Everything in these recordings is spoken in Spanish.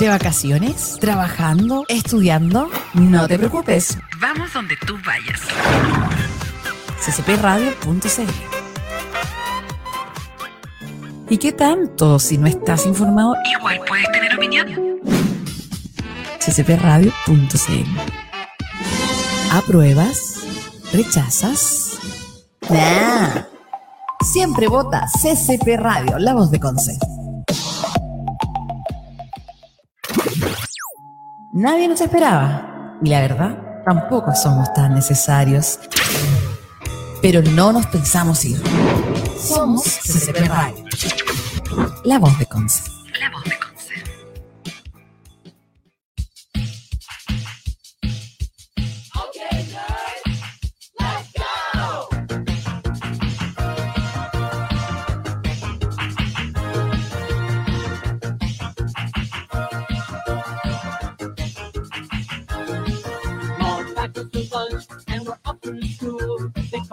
¿De vacaciones? ¿Trabajando? ¿Estudiando? No te preocupes. Vamos donde tú vayas. ccpradio.cl ¿Y qué tanto si no estás informado? Igual puedes tener opinión. ccpradio.cl ¿Apruebas? ¿Rechazas? Nah. Siempre vota CCP Radio, la voz de Conce. Nadie nos esperaba. Y la verdad, tampoco somos tan necesarios. Pero no nos pensamos ir. Somos CCP Radio. La voz de Conce. La voz de Conce.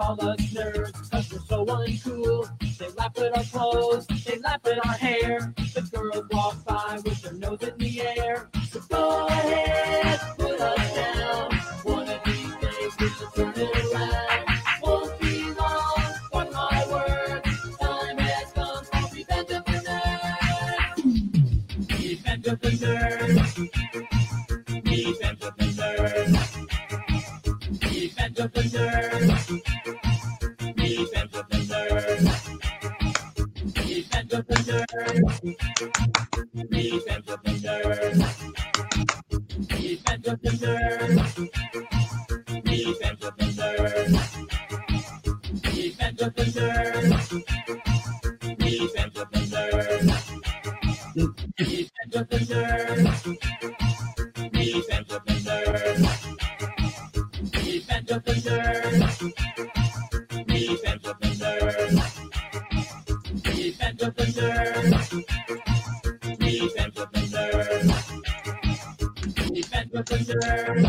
They us nerds cause we're so uncool. They laugh at our clothes, they laugh at our hair. The girls walk by with their nose in the air. So go ahead, put us down. One of these days we should turn it around. Won't be long, mark my words. Time has come for revenge of the nerds. Revenge of the nerds. Revenge of the nerds. Revenge of the nerds. Defense defenders. the defenders. Defense defenders. the defenders. Defense defenders. the defenders.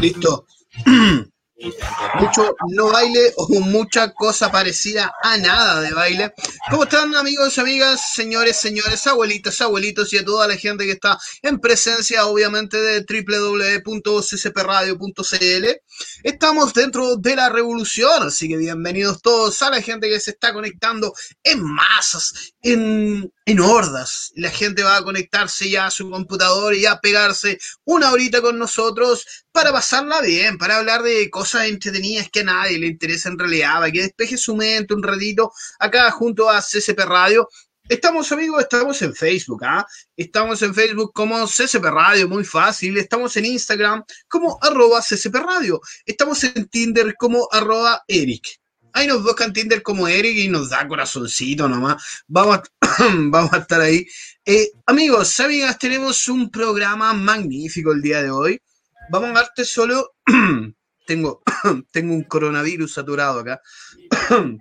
Listo. No baile o mucha cosa parecida a nada de baile. ¿Cómo están amigos, amigas, señores, señores, abuelitas, abuelitos y a toda la gente que está en presencia obviamente de www.ccpradio.cl? Estamos dentro de la revolución, así que bienvenidos todos a la gente que se está conectando en masas, en, en hordas. La gente va a conectarse ya a su computador y a pegarse una horita con nosotros para pasarla bien, para hablar de cosas entretenidas que a nadie le interesa en realidad, que despeje su mente un ratito acá junto a CCP Radio. Estamos amigos, estamos en Facebook, ¿ah? Estamos en Facebook como CCP Radio, muy fácil. Estamos en Instagram como arroba CCP Radio. Estamos en Tinder como arroba Eric. Ahí nos buscan Tinder como Eric y nos da corazoncito nomás. Vamos a, vamos a estar ahí. Eh, amigos, amigas, tenemos un programa magnífico el día de hoy. Vamos a darte solo. tengo, tengo un coronavirus saturado acá.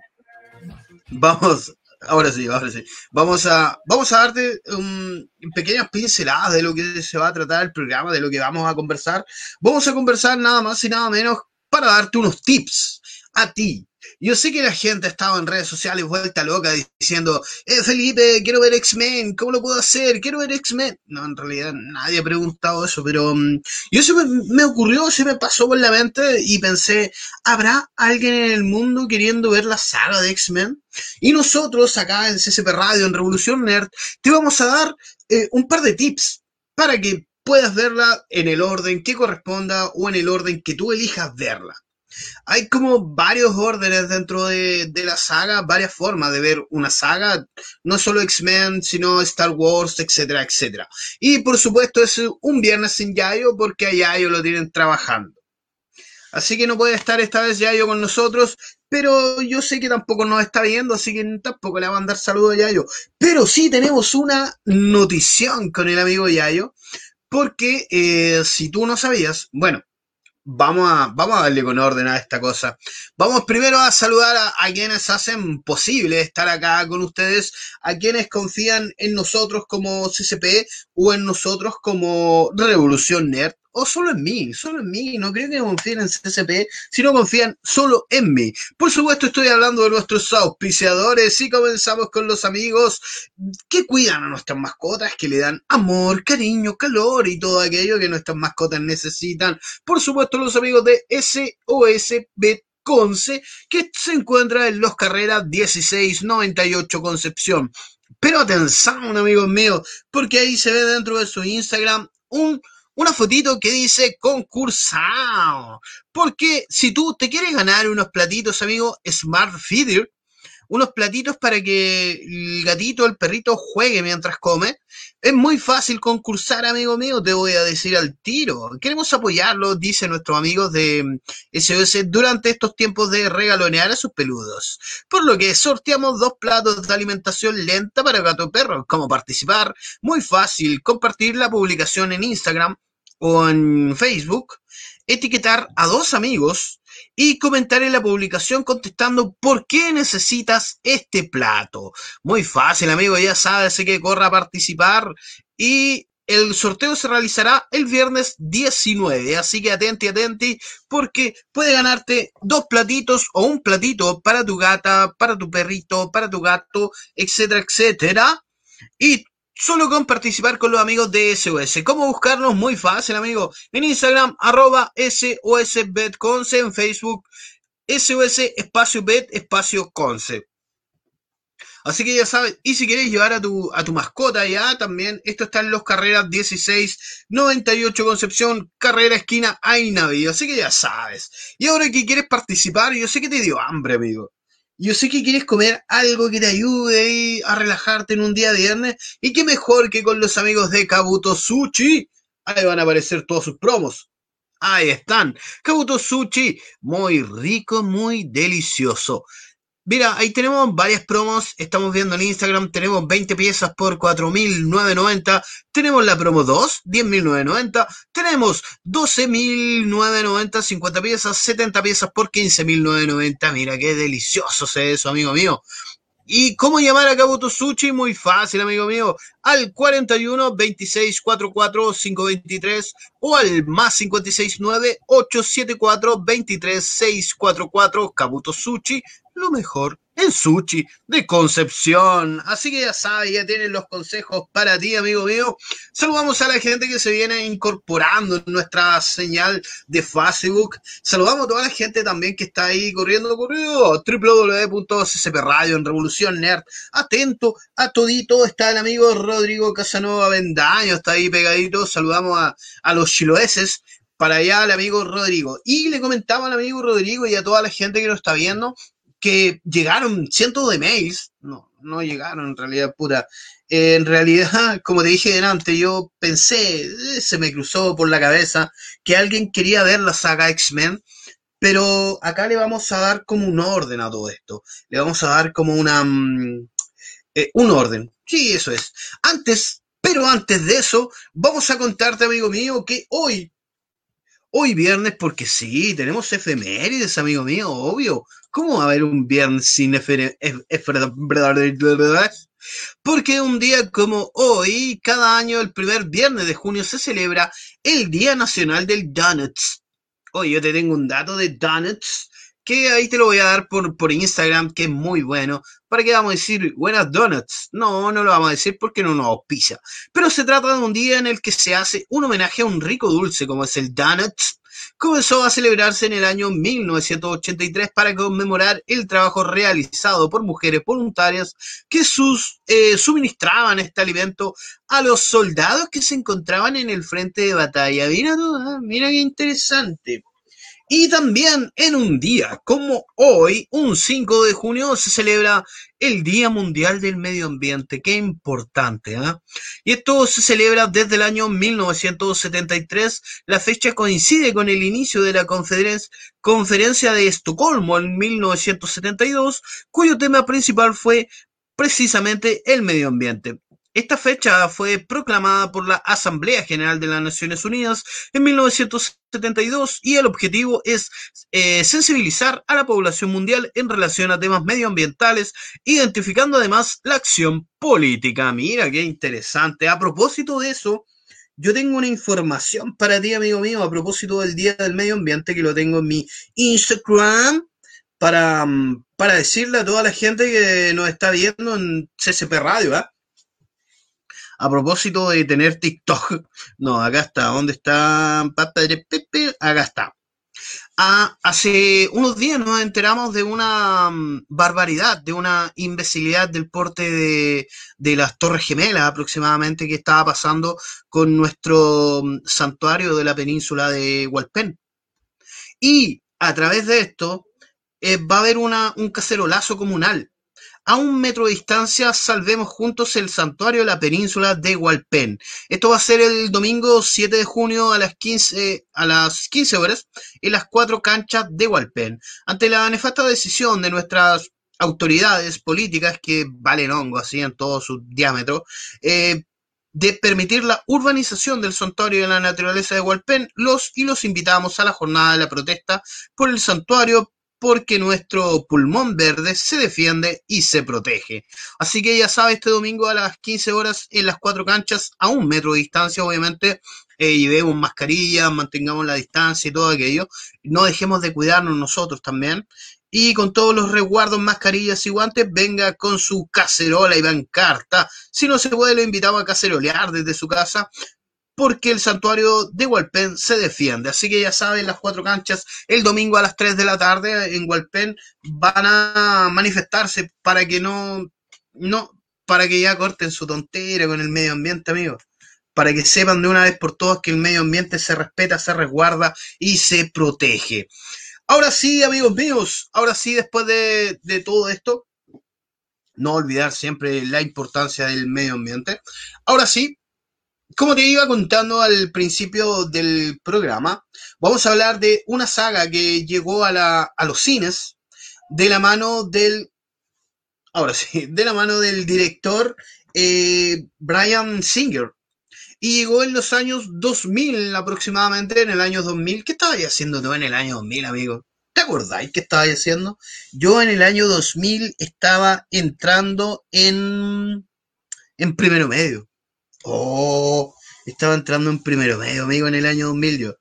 vamos, ahora sí, ahora sí. Vamos a, vamos a darte um, pequeñas pinceladas de lo que se va a tratar el programa, de lo que vamos a conversar. Vamos a conversar nada más y nada menos para darte unos tips a ti. Yo sé que la gente estaba en redes sociales vuelta loca diciendo, eh, Felipe, quiero ver X-Men, ¿cómo lo puedo hacer? Quiero ver X-Men. No, en realidad nadie ha preguntado eso, pero um, yo se me, ocurrió, se me pasó por la mente y pensé, ¿habrá alguien en el mundo queriendo ver la saga de X-Men? Y nosotros acá en CCP Radio, en Revolución Nerd, te vamos a dar eh, un par de tips para que puedas verla en el orden que corresponda o en el orden que tú elijas verla hay como varios órdenes dentro de, la saga, varias formas de ver una saga, no solo X-Men, sino Star Wars, etcétera, etcétera. Y por supuesto es un viernes sin Yayo porque a Yayo lo tienen trabajando. Así que no puede estar esta vez Yayo con nosotros, pero yo sé que tampoco nos está viendo, así que tampoco le va a mandar saludos a Yayo. Pero sí tenemos una notición con el amigo Yayo, porque eh, si tú no sabías, bueno, vamos a, vamos a darle con orden a esta cosa. Vamos primero a saludar a, quienes hacen posible estar acá con ustedes, a quienes confían en nosotros como CCP o en nosotros como Revolución Nerd. O solo en mí, solo en mí. No creo que confíen en CCP, sino confían solo en mí. Por supuesto, estoy hablando de nuestros auspiciadores y comenzamos con los amigos que cuidan a nuestras mascotas, que le dan amor, cariño, calor y todo aquello que nuestras mascotas necesitan. Por supuesto, los amigos de SOS Bet Conce, que se encuentra en Los Carreras 1698 Concepción. Pero atención, amigos míos, porque ahí se ve dentro de su Instagram un, una fotito que dice concursado. Porque si tú te quieres ganar unos platitos, amigo, Smart Feeder, unos platitos para que el gatito, el perrito juegue mientras come. Es muy fácil concursar, amigo mío, te voy a decir al tiro. Queremos apoyarlo, dicen nuestros amigos de SOS, durante estos tiempos de regalonear a sus peludos. Por lo que sorteamos dos platos de alimentación lenta para gato perro. ¿Cómo participar? Muy fácil, compartir la publicación en Instagram o en Facebook, etiquetar a dos amigos y comentar en la publicación contestando por qué necesitas este plato. Muy fácil, amigo, ya sabes, así que corra a participar y el sorteo se realizará el viernes 19, así que atenti, atenti, porque puede ganarte dos platitos o un platito para tu gata, para tu perrito, para tu gato, etcétera, etcétera. Y solo con participar con los amigos de SOS. ¿Cómo buscarnos? Muy fácil, amigo. En Instagram, arroba SOSBetConce, en Facebook, SOS espacio Bet espacio Conce. Así que ya sabes, y si quieres llevar a tu, a tu mascota ya, también, esto está en los carreras 16, 98 Concepción, carrera esquina Ainaví. Así que ya sabes. Y ahora que quieres participar, yo sé que te dio hambre, amigo. Yo sé que quieres comer algo que te ayude a relajarte en un día viernes. Y qué mejor que con los amigos de Kabuto Sushi. Ahí van a aparecer todos sus promos. Ahí están. Kabuto Sushi. Muy rico, muy delicioso. Mira, ahí tenemos varias promos. Estamos viendo en Instagram. Tenemos 20 piezas por 4.990. Tenemos la promo 2, 10.990. Tenemos 12.990, 50 piezas, 70 piezas por 15.990. Mira qué delicioso es eso, amigo mío. ¿Y cómo llamar a Kabuto Sushi? Muy fácil, amigo mío. Al 41 26 44 523 o al más 56 9 874 23 644 Kabuto Sushi lo mejor en sushi de Concepción. Así que ya sabes, ya tienen los consejos para ti, amigo mío. Saludamos a la gente que se viene incorporando en nuestra señal de Facebook. Saludamos a toda la gente también que está ahí corriendo, corriendo www.ccp en Revolución Nerd. Atento a todito. Está el amigo Rodrigo Casanova Vendaño, está ahí pegadito. Saludamos a, a los chiloeses para allá al amigo Rodrigo. Y le comentaba al amigo Rodrigo y a toda la gente que lo está viendo que llegaron cientos de mails, no, no llegaron en realidad, pura. en realidad, como te dije delante, yo pensé, eh, se me cruzó por la cabeza que alguien quería ver la saga X-Men, pero acá le vamos a dar como un orden a todo esto. Le vamos a dar como una... mm, eh, un orden. Sí, eso es. Antes, pero antes de eso, vamos a contarte, amigo mío, que hoy, hoy viernes, porque sí, tenemos efemérides, amigo mío, obvio. ¿Cómo va a haber un viernes sin efere- ef- ef- Porque un día como hoy, cada año, el primer viernes de junio, se celebra el Día Nacional del Donuts. Oye, yo te tengo un dato de donuts que ahí te lo voy a dar por, por Instagram, que es muy bueno. ¿Para qué vamos a decir buenas donuts? No, no lo vamos a decir porque no nos auspicia. Pero se trata de un día en el que se hace un homenaje a un rico dulce como es el donuts. Comenzó a celebrarse en el año 1983 para conmemorar el trabajo realizado por mujeres voluntarias que sus, eh, suministraban este alimento a los soldados que se encontraban en el frente de batalla. Mira, ah, mira qué interesante. Y también en un día como hoy, un 5 de junio, se celebra el Día Mundial del Medio Ambiente. Qué importante, ¿ah? Y esto se celebra desde el año 1973. La fecha coincide con el inicio de la conferen- Conferencia de Estocolmo en 1972, cuyo tema principal fue precisamente el medio ambiente. Esta fecha fue proclamada por la Asamblea General de las Naciones Unidas en 1972 y el objetivo es eh, sensibilizar a la población mundial en relación a temas medioambientales, identificando además la acción política. Mira, qué interesante. A propósito de eso, yo tengo una información para ti, amigo mío, a propósito del Día del Medio Ambiente, que lo tengo en mi Instagram, para, mm, para decirle a toda la gente que nos está viendo en CCP Radio, ¿ah? A propósito de tener TikTok. No, acá está. ¿Dónde está? Acá está. Ah, hace unos días nos enteramos de una mm, barbaridad, de una imbecilidad del porte de, de las Torres Gemelas aproximadamente que estaba pasando con nuestro mm, santuario de la península de Hualpén. Y a través de esto eh, va a haber una, un cacerolazo comunal. A un metro de distancia salvemos juntos el santuario de la península de Hualpén. Esto va a ser el domingo 7 de junio a las 15, a las 15 horas en las cuatro canchas de Hualpén. Ante la nefasta decisión de nuestras autoridades políticas que valen hongo así en todo su diámetro, eh, de permitir la urbanización del santuario de la naturaleza de Hualpén, los y los invitamos a la jornada de la protesta por el santuario porque nuestro pulmón verde se defiende y se protege. Así que ya sabes, este domingo a las 15 horas en las cuatro canchas, a un metro de distancia, obviamente, eh, llevemos mascarillas, mantengamos la distancia y todo aquello. No dejemos de cuidarnos nosotros también. Y con todos los resguardos, mascarillas y guantes, venga con su cacerola y bancarta. Si no se puede, lo invitamos a cacerolear desde su casa porque el santuario de Hualpén se defiende. Así que ya saben, las cuatro canchas el domingo a las 3 de la tarde en Hualpén van a manifestarse para que no, no, para que ya corten su tontera con el medio ambiente, amigos. Para que sepan de una vez por todas que el medio ambiente se respeta, se resguarda y se protege. Ahora sí, amigos míos, ahora sí, después de, de todo esto, no olvidar siempre la importancia del medio ambiente. Ahora sí, como te iba contando al principio del programa, vamos a hablar de una saga que llegó a, la, a los cines de la mano del, ahora sí, de la mano del director eh, Brian Singer. Y llegó en los años 2000 aproximadamente, en el año 2000. ¿Qué estabas haciendo tú en el año 2000, amigo? ¿Te acordáis qué estabas haciendo? Yo en el año 2000 estaba entrando en, en primero medio. Oh, estaba entrando en primero medio, amigo, en el año 2000 yo.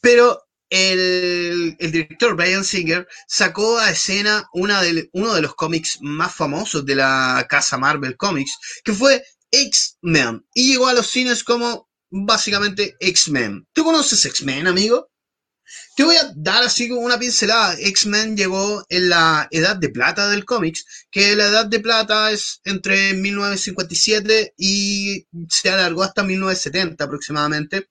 Pero el, el, director Brian Singer sacó a escena uno de los cómics más famosos de la casa Marvel Comics, que fue X-Men. Y llegó a los cines como básicamente X-Men. ¿Tú conoces X-Men, amigo? Te voy a dar así como una pincelada. X-Men llegó en la edad de plata del cómics, que la edad de plata es entre 1957 y se alargó hasta 1970 aproximadamente.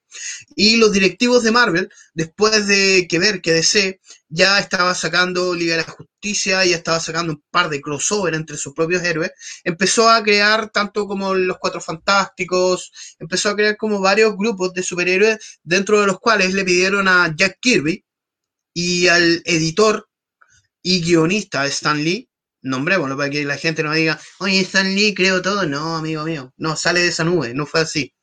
Y los directivos de Marvel, después de que ver que DC ya estaba sacando Liga de la Justicia, ya estaba sacando un par de crossover entre sus propios héroes, empezó a crear tanto como los Cuatro Fantásticos, empezó a crear como varios grupos de superhéroes, dentro de los cuales le pidieron a Jack Kirby y al editor y guionista Stan Lee, nombrémoslo para que la gente no diga, oye, Stan Lee creo todo, no, amigo mío, no, sale de esa nube, no fue así.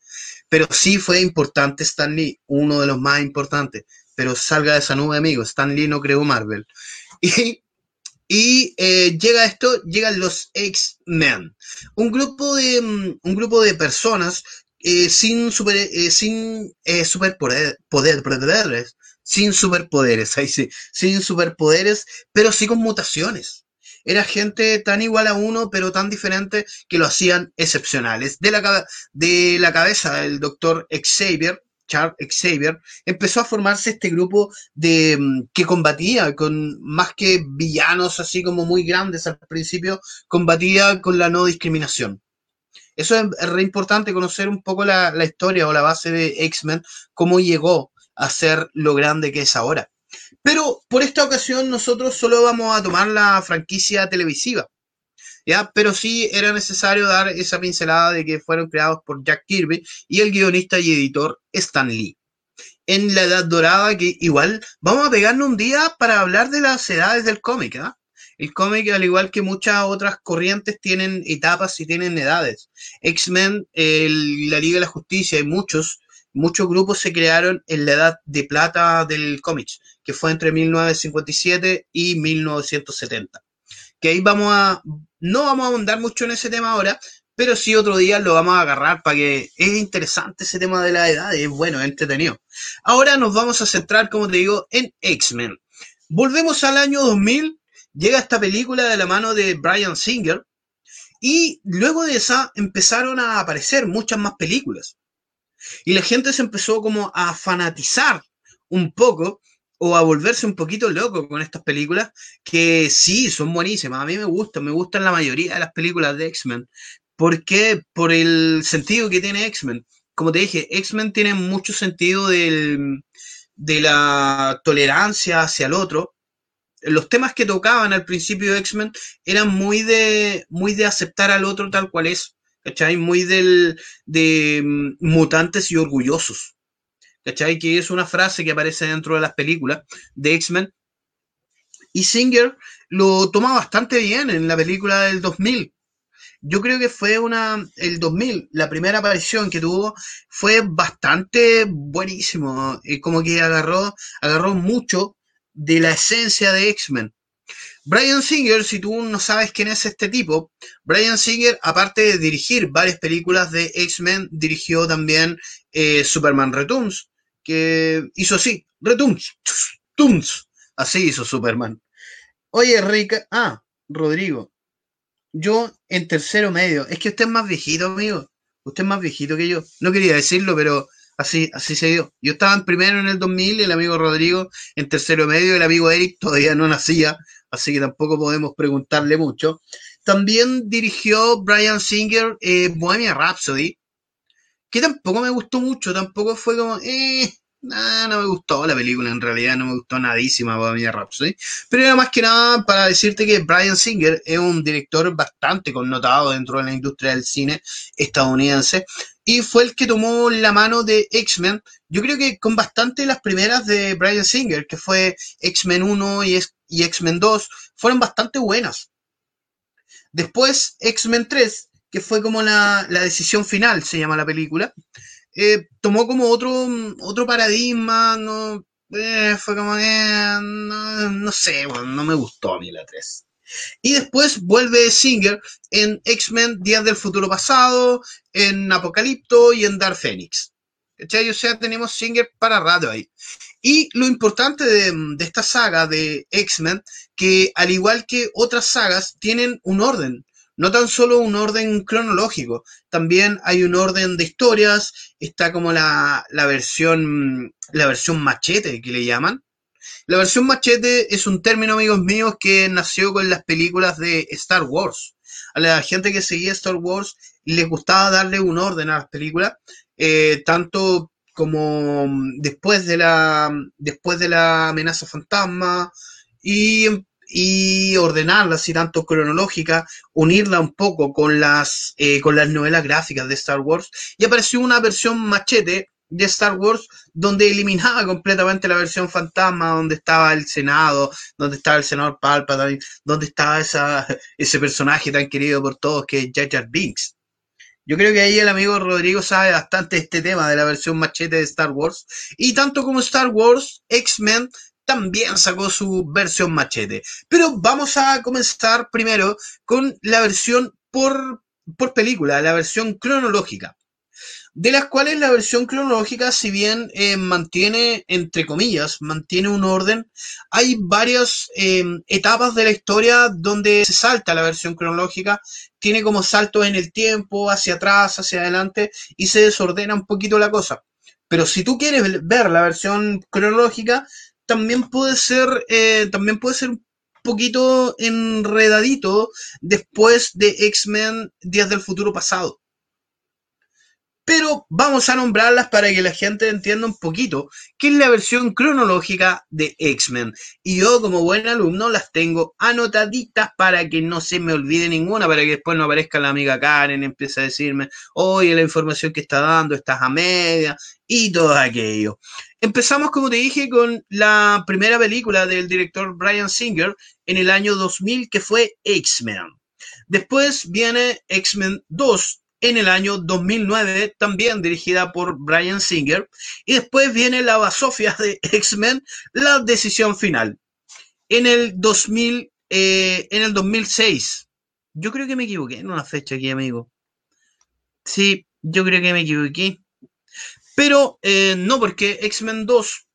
Pero sí fue importante Stan Lee, uno de los más importantes pero salga de esa nube, amigo. Stan Lee no creó Marvel. Y, eh, llega esto, llegan los X-Men. Un grupo de, mm, un grupo de personas eh, sin, super, eh, sin superpoderes, sin superpoderes, ahí sí, sin superpoderes, pero sí con mutaciones. Era gente tan igual a uno, pero tan diferente que lo hacían excepcionales. De la, de la cabeza del doctor Xavier, Charles Xavier, empezó a formarse este grupo de mm, que combatía con más que villanos así como muy grandes al principio, combatía con la no discriminación. Eso es re importante conocer un poco la, la historia o la base de X-Men, cómo llegó a ser lo grande que es ahora. Pero por esta ocasión nosotros solo vamos a tomar la franquicia televisiva. ¿Ya? Pero sí era necesario dar esa pincelada de que fueron creados por Jack Kirby y el guionista y editor Stan Lee. En la Edad Dorada, que igual vamos a pegarnos un día para hablar de las edades del cómic, ¿ah? El cómic, al igual que muchas otras corrientes, tienen etapas y tienen edades. X-Men, la Liga de la Justicia y muchos, muchos grupos se crearon en la edad de plata del cómic, que fue entre 1957 y 1970 que ahí vamos a, no vamos a ahondar mucho en ese tema ahora, pero sí otro día lo vamos a agarrar para que es interesante ese tema de la edad, es bueno, es entretenido. Ahora nos vamos a centrar, como te digo, en X-Men. Volvemos al año 2000, llega esta película de la mano de Brian Singer, y luego de esa empezaron a aparecer muchas más películas. Y la gente se empezó como a fanatizar un poco o a volverse un poquito loco con estas películas que sí, son buenísimas. A mí me gustan, me gustan la mayoría de las películas de X-Men. ¿Por qué? Por el sentido que tiene X-Men. Como te dije, X-Men tiene mucho sentido del, de la tolerancia hacia el otro. Los temas que tocaban al principio de X-Men eran muy de, muy de aceptar al otro tal cual es. ¿Cachai? Muy del, de mm, mutantes y orgullosos. ¿Cachai? Que es una frase que aparece dentro de las películas de X-Men. Y Singer lo toma bastante bien en la película del 2000. Yo creo que fue una, el 2000, la primera aparición que tuvo fue bastante buenísimo. Y como que agarró, agarró mucho de la esencia de X-Men. Brian Singer, si tú no sabes quién es este tipo, Brian Singer, aparte de dirigir varias películas de X-Men, dirigió también eh, Superman Returns, que hizo así, Returns, Tunes, así hizo Superman. Oye, Rica, ah, Rodrigo, yo en tercero medio, es que usted es más viejito, amigo, usted es más viejito que yo, no quería decirlo, pero así, así se dio. Yo estaba en primero en el 2000, el amigo Rodrigo en tercero medio, el amigo Eric todavía no nacía, así que tampoco podemos preguntarle mucho. También dirigió Brian Singer eh, Bohemia Rhapsody, que tampoco me gustó mucho, tampoco fue como, eh, no me gustó la película, en realidad no me gustó nadísima Bohemia Rhapsody, pero era más que nada para decirte que Brian Singer es un director bastante connotado dentro de la industria del cine estadounidense y fue el que tomó la mano de X-Men, yo creo que con bastante las primeras de Brian Singer, que fue X-Men 1 y, y X-Men 2, fueron bastante buenas. Después X-Men 3, que fue como la, la, decisión final, se llama la película, eh, tomó como otro, otro paradigma, no, eh, fue como, no, no, sé, bueno, no me gustó a mí la 3. Y después vuelve Singer en X-Men Días del Futuro Pasado, en Apocalipto y en Dark Phoenix. O sea, tenemos Singer para rato ahí. Y lo importante de, de esta saga de X-Men, que al igual que otras sagas, tienen un orden. No tan solo un orden cronológico, también hay un orden de historias, está como la, la versión, la versión machete que le llaman. La versión machete es un término, amigos míos, que nació con las películas de Star Wars. A la gente que seguía Star Wars les gustaba darle un orden a las películas, eh, tanto como después de la después de la amenaza fantasma y, y ordenarla así tanto cronológica, unirla un poco con las eh, con las novelas gráficas de Star Wars y apareció una versión machete de Star Wars donde eliminaba completamente la versión fantasma, donde estaba el Senado, donde estaba el senador Palpatine, donde estaba esa, ese personaje tan querido por todos que es Jar Jar Binks. Yo creo que ahí el amigo Rodrigo sabe bastante este tema de la versión machete de Star Wars. Y tanto como Star Wars, X-Men también sacó su versión machete. Pero vamos a comenzar primero con la versión por, por película, la versión cronológica de las cuales la versión cronológica, si bien eh, mantiene, entre comillas, mantiene un orden, hay varias eh, etapas de la historia donde se salta la versión cronológica, tiene como saltos en el tiempo, hacia atrás, hacia adelante, y se desordena un poquito la cosa. Pero si tú quieres ver la versión cronológica, también puede ser, eh, también puede ser un poquito enredadito después de X-Men Días del Futuro Pasado pero vamos a nombrarlas para que la gente entienda un poquito qué es la versión cronológica de X-Men. Y yo como buen alumno las tengo anotaditas para que no se me olvide ninguna, para que después no aparezca la amiga Karen y empiece a decirme, oye, la información que está dando estás a media y todo aquello. Empezamos, como te dije, con la primera película del director Brian Singer en el año 2000, que fue X-Men. Después viene X-Men 2, en el año 2009, también dirigida por Brian Singer. Y después viene la basofia de X-Men, La Decisión Final. En el 2000, eh, en el 2006. Yo creo que me equivoqué en una fecha aquí, amigo. Sí, yo creo que me equivoqué. Pero eh, no, porque X-Men 2.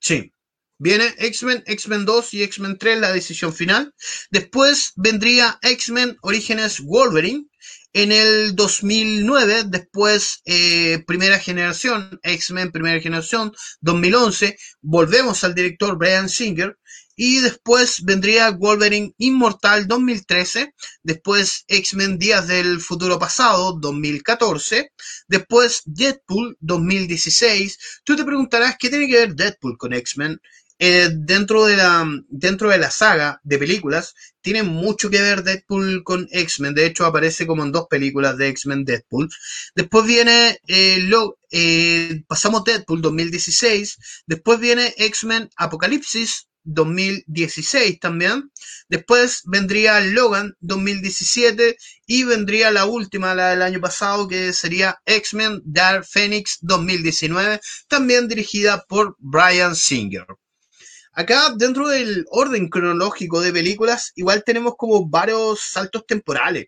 Sí. Viene X-Men, X-Men 2 y X-Men 3, la decisión final. Después vendría X-Men Orígenes Wolverine. En el 2009, después eh, primera generación, X-Men primera generación, 2011, volvemos al director Brian Singer y después vendría Wolverine Inmortal 2013, después X-Men Días del Futuro Pasado 2014, después Deadpool 2016. Tú te preguntarás qué tiene que ver Deadpool con X-Men. Eh, dentro, de la, dentro de la saga de películas, tiene mucho que ver Deadpool con X-Men. De hecho, aparece como en dos películas de X-Men Deadpool. Después viene, eh, lo, eh, pasamos Deadpool 2016. Después viene X-Men Apocalipsis 2016 también. Después vendría Logan 2017 y vendría la última, la del año pasado, que sería X-Men Dark Phoenix 2019, también dirigida por Brian Singer. Acá, dentro del orden cronológico de películas, igual tenemos como varios saltos temporales.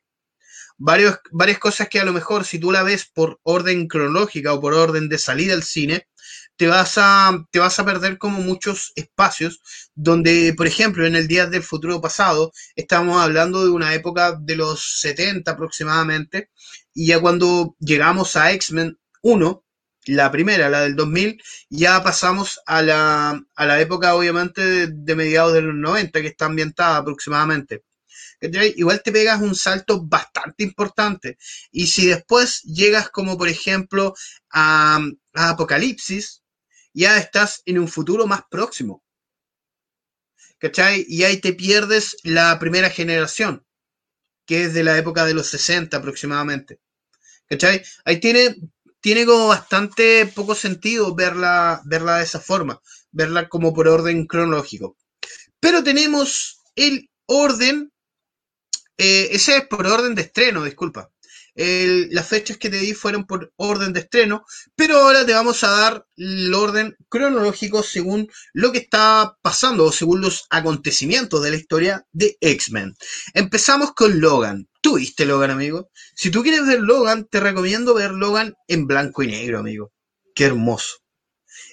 Varias cosas que a lo mejor si tú la ves por orden cronológica o por orden de salida al cine, te vas a, te vas a perder como muchos espacios donde, por ejemplo, en el Día del Futuro Pasado, estamos hablando de una época de los 70 aproximadamente, y ya cuando llegamos a X-Men 1, la primera, la del 2000, ya pasamos a la, a la época, obviamente, de, mediados de los 90, que está ambientada aproximadamente. Igual te pegas un salto bastante importante. Y si después llegas como, por ejemplo, a, a Apocalipsis, ya estás en un futuro más próximo. ¿Cachai? Y ahí te pierdes la primera generación, que es de la época de los 60 aproximadamente. ¿Cachai? Ahí tiene, tiene como bastante poco sentido verla, verla de esa forma, verla como por orden cronológico. Pero tenemos el orden, eh, ese es por orden de estreno, disculpa. Las fechas que te di fueron por orden de estreno, pero ahora te vamos a dar el orden cronológico según lo que está pasando o según los acontecimientos de la historia de X-Men. Empezamos con Logan. ¿Tú viste Logan, amigo? Si tú quieres ver Logan, te recomiendo ver Logan en blanco y negro, amigo. Qué hermoso.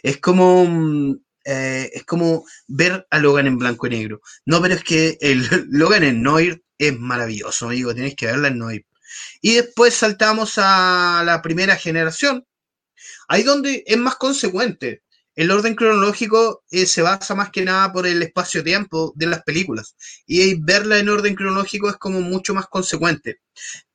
Es como mm, eh, es como ver a Logan en blanco y negro. No, pero es que el Logan en Noir es maravilloso, amigo. Tienes que verla en Noir. Y después saltamos a la primera generación, ahí donde es más consecuente. El orden cronológico eh, se basa más que nada por el espacio-tiempo de las películas. Y verla en orden cronológico es como mucho más consecuente.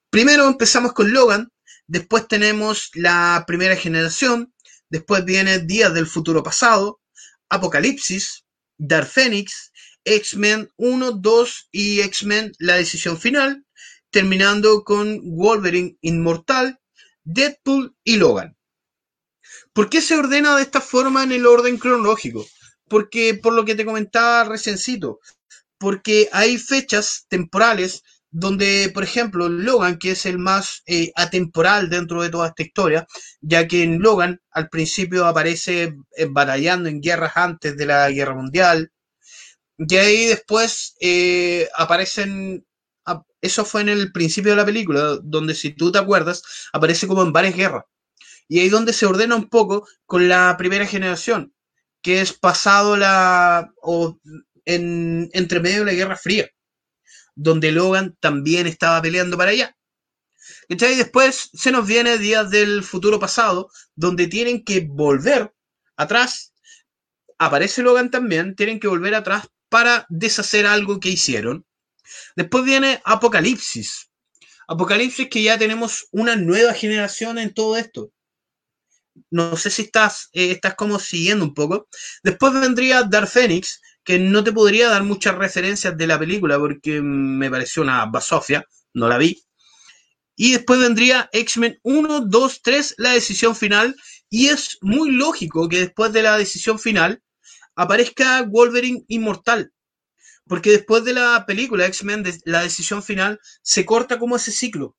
Primero empezamos con Logan, después tenemos la primera generación, después viene Días del Futuro Pasado, Apocalipsis, Dark Phoenix, X-Men 1, 2 y X-Men La Decisión Final, terminando con Wolverine Inmortal, Deadpool y Logan. ¿Por qué se ordena de esta forma en el orden cronológico? Porque, por lo que te comentaba reciéncito, porque hay fechas temporales donde, por ejemplo, Logan, que es el más eh, atemporal dentro de toda esta historia, ya que en Logan al principio aparece eh, batallando en guerras antes de la guerra mundial, y ahí después eh, aparecen eso fue en el principio de la película, donde si tú te acuerdas, aparece como en varias guerras. Y ahí donde se ordena un poco con la primera generación, que es pasado la. o en, entre medio de la Guerra Fría, donde Logan también estaba peleando para allá. Y después se nos viene Días del Futuro Pasado, donde tienen que volver atrás. Aparece Logan también, tienen que volver atrás para deshacer algo que hicieron. Después viene Apocalipsis. Apocalipsis que ya tenemos una nueva generación en todo esto. No sé si estás, eh, estás como siguiendo un poco. Después vendría Dark Phoenix, que no te podría dar muchas referencias de la película porque me pareció una basofia, no la vi. Y después vendría X-Men 1, 2, 3, la decisión final. Y es muy lógico que después de la decisión final aparezca Wolverine Inmortal, porque después de la película X-Men, la decisión final, se corta como ese ciclo.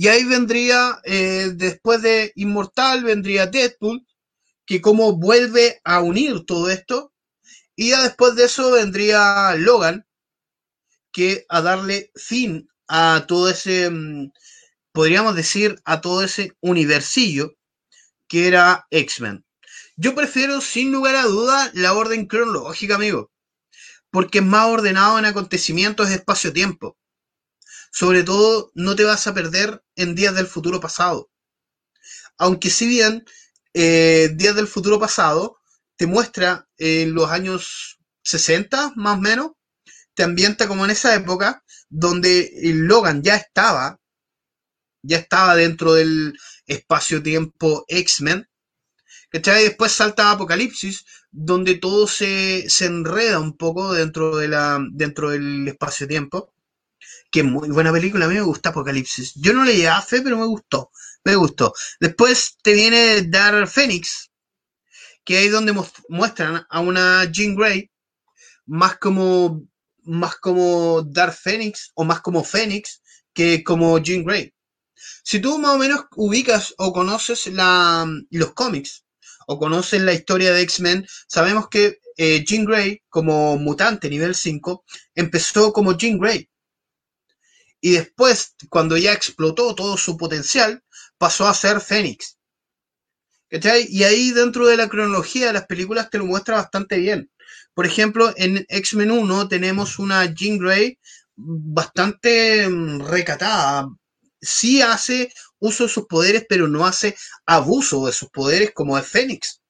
Y ahí vendría, eh, después de Inmortal, vendría Deadpool, que como vuelve a unir todo esto. Y ya después de eso vendría Logan, que a darle fin a todo ese, mm, podríamos decir, a todo ese universillo que era X-Men. Yo prefiero, sin lugar a duda, la orden cronológica, amigo, porque es más ordenado en acontecimientos espacio-tiempo. Sobre todo, no te vas a perder en días del futuro pasado. Aunque si bien eh, Días del Futuro Pasado te muestra en los años 60, más o menos, te ambienta como en esa época donde Logan ya estaba, ya estaba dentro del espacio-tiempo X-Men, ¿cachai? Después salta Apocalipsis, donde todo se, se enreda un poco dentro, de la, dentro del espacio-tiempo, que muy buena película, a mí me gusta Apocalipsis. Yo no le llevaba fe, pero me gustó, me gustó. Después te viene Dark Phoenix, que ahí donde muestran a una Jean Grey, más como, más como Dark Phoenix, o más como Phoenix, que como Jean Grey. Si tú más o menos ubicas o conoces la, los cómics, o conoces la historia de X-Men, sabemos que eh, Jean Grey, como mutante nivel 5, empezó como Jean Grey. Y después, cuando ya explotó todo su potencial, pasó a ser Fénix. ¿Cachai? Y ahí dentro de la cronología de las películas te lo muestra bastante bien. Por ejemplo, en X-Men 1 tenemos una Jean Grey bastante mm, recatada. Sí hace uso de sus poderes, pero no hace abuso de sus poderes como es Fénix.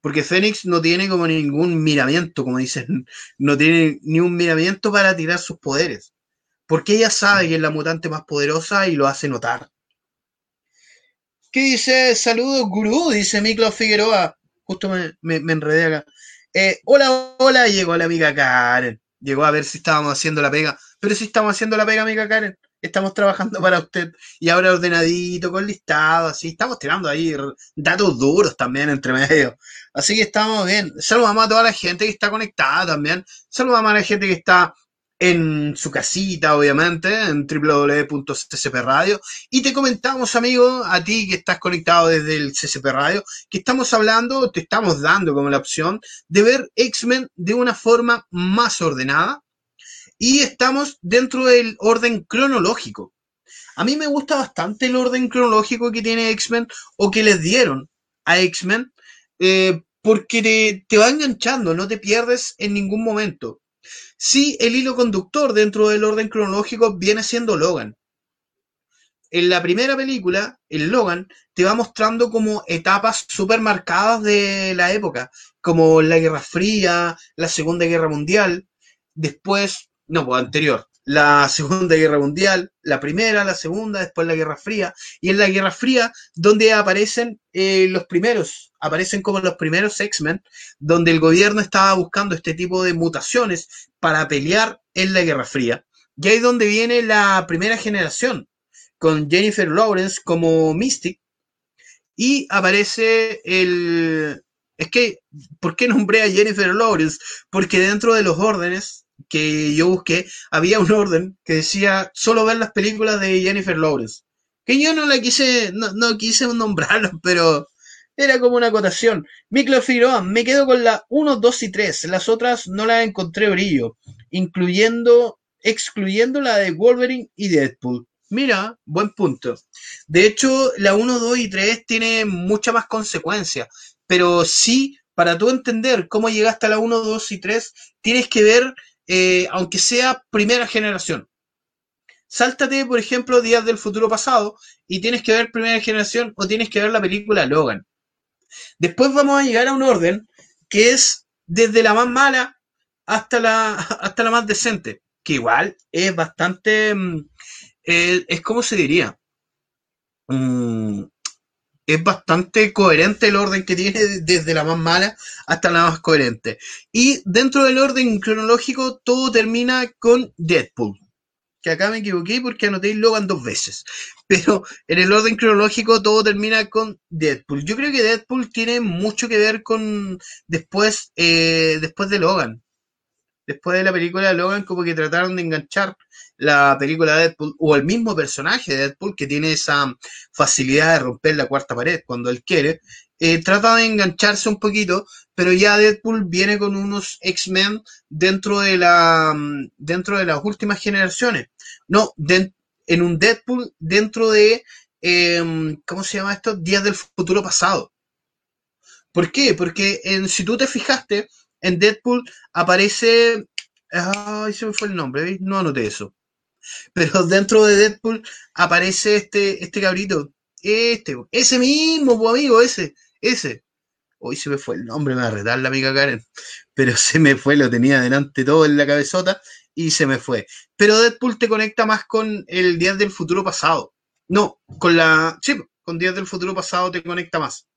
Porque Fénix no tiene como ningún miramiento, como dicen, no tiene ni un miramiento para tirar sus poderes. Porque ella sabe que es la mutante más poderosa y lo hace notar. ¿Qué dice? Saludos, gurú, dice Miklo Figueroa. Justo me, me- me enredé acá. Eh, hola, hola, llegó la amiga Karen. Llegó a ver si estábamos haciendo la pega. Pero si estamos haciendo la pega, amiga Karen. Estamos trabajando para usted. Y ahora ordenadito, con listado, así. Estamos tirando ahí datos duros también entre medio. Así que estamos bien. Saludamos a toda la gente que está conectada también. Saludamos a la gente que está en su casita, obviamente, en www.ccp Radio. Y te comentamos, amigo, a ti que estás conectado desde el CCP Radio, que estamos hablando, te estamos dando como la opción de ver X-Men de una forma más ordenada. Y estamos dentro del orden cronológico. A mí me gusta bastante el orden cronológico que tiene X-Men o que les dieron a X-Men, eh, porque te, te va enganchando, no te pierdes en ningún momento. Sí, el hilo conductor dentro del orden cronológico viene siendo Logan. En la primera película, el Logan te va mostrando como etapas súper marcadas de la época, como la Guerra Fría, la Segunda Guerra Mundial, después, no, pues anterior, la Segunda Guerra Mundial, la primera, la segunda, después la Guerra Fría, y en la Guerra Fría, donde aparecen eh, los primeros, aparecen como los primeros X-Men, donde el gobierno estaba buscando este tipo de mutaciones para pelear en la Guerra Fría. Y ahí donde viene la primera generación, con Jennifer Lawrence como Mystic, y aparece el... Es que, ¿por qué nombré a Jennifer Lawrence? Porque dentro de los órdenes que yo busqué, había un orden que decía solo ver las películas de Jennifer Lawrence. Que yo no la quise, no, no quise nombrarla, pero era como una acotación. Miklo Figueroa, me quedo con la 1, 2 y 3. Las otras no las encontré brillo, incluyendo, excluyendo la de Wolverine y Deadpool. Mira, buen punto. De hecho, la 1, 2 y 3 tiene mucha más consecuencia, pero sí, para tú entender cómo llegaste a la 1, 2 y 3, tienes que ver, eh, aunque sea primera generación. Sáltate, por ejemplo, Días del Futuro Pasado y tienes que ver primera generación o tienes que ver la película Logan. Después vamos a llegar a un orden que es desde la más mala hasta la, hasta la más decente, que igual es bastante, mm, eh, es como se diría, Mm, es bastante coherente el orden que tiene desde la más mala hasta la más coherente. Y dentro del orden cronológico todo termina con Deadpool. Que acá me equivoqué porque anoté Logan dos veces. Pero en el orden cronológico todo termina con Deadpool. Yo creo que Deadpool tiene mucho que ver con después, eh, después de Logan. Después de la película de Logan, como que trataron de enganchar la película de Deadpool o el mismo personaje de Deadpool que tiene esa facilidad de romper la cuarta pared cuando él quiere. eh, trata de engancharse un poquito, pero ya Deadpool viene con unos X-Men dentro de la mm, dentro de las últimas generaciones. No, en un Deadpool dentro de, em, ¿cómo se llama esto? Días del futuro pasado. ¿Por qué? Porque en, si tú te fijaste, en Deadpool aparece... Ay, se me fue el nombre, ¿veis? No anoté eso. Pero dentro de Deadpool aparece este, este cabrito. Este, ese mismo, pues, amigo, ese, ese. Hoy se me fue el nombre, me va a retar la amiga Karen. Pero se me fue, lo tenía delante todo en la cabezota y se me fue. Pero Deadpool te conecta más con el Días del Futuro Pasado. No, con la. Sí, con Días del Futuro Pasado te conecta más.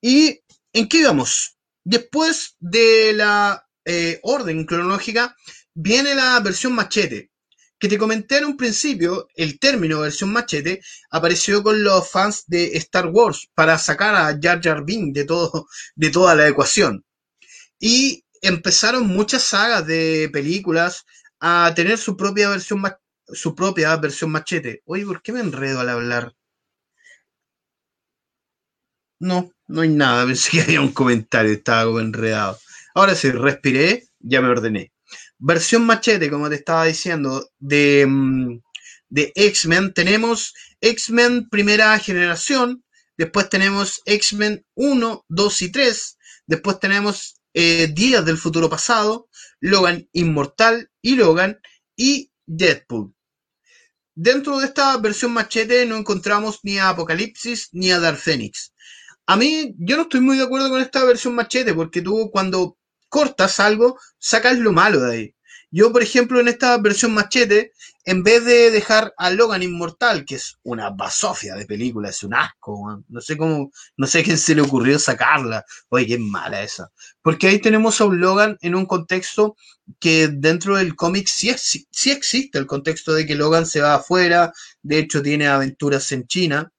¿Y en qué íbamos? Después de la eh, orden cronológica, viene la versión machete. Que te comenté en un principio, el término versión machete apareció con los fans de Star Wars para sacar a Jar Jar Binks de, todo, de toda la ecuación. Y empezaron muchas sagas de películas a tener su propia versión su propia versión machete. Oye, ¿por qué me enredo al hablar? No, no hay nada. Pensé que había un comentario, estaba como enredado. Ahora sí, respiré, ya me ordené. Versión machete, como te estaba diciendo, de, mm, de X-Men. Tenemos X-Men primera generación, después tenemos X-Men 1, 2 y 3, después tenemos eh, Días del futuro pasado, Logan Inmortal y Logan y Deadpool. Dentro de esta versión machete no encontramos ni a Apocalipsis ni a Dark Phoenix. A mí, yo no estoy muy de acuerdo con esta versión machete, porque tú cuando cortas algo, sacas lo malo de ahí. Yo, por ejemplo, en esta versión machete, en vez de dejar a Logan inmortal, que es una basofia de película, es un asco, no sé cómo, no sé quién se le ocurrió sacarla. Oye, qué mala esa. Porque ahí tenemos a un Logan en un contexto que dentro del cómic sí, sí existe el contexto de que Logan se va afuera, de hecho tiene aventuras en China,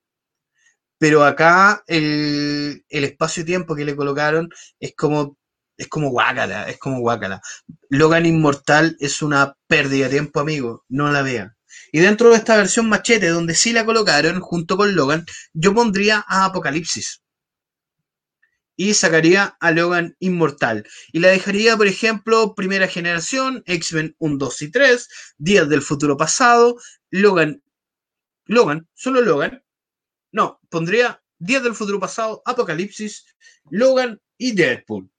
pero acá el, el espacio-tiempo que le colocaron es como, es como guácala, es como guácala. Logan Inmortal es una pérdida de tiempo, amigo, no la vean. Y dentro de esta versión machete, donde sí la colocaron junto con Logan, yo pondría a Apocalipsis. Y sacaría a Logan Inmortal. Y la dejaría, por ejemplo, primera generación, X-Men 1, 2 y 3, Días del futuro pasado, Logan, Logan, solo Logan. No, pondría Días del futuro pasado, Apocalipsis, Logan y Deadpool.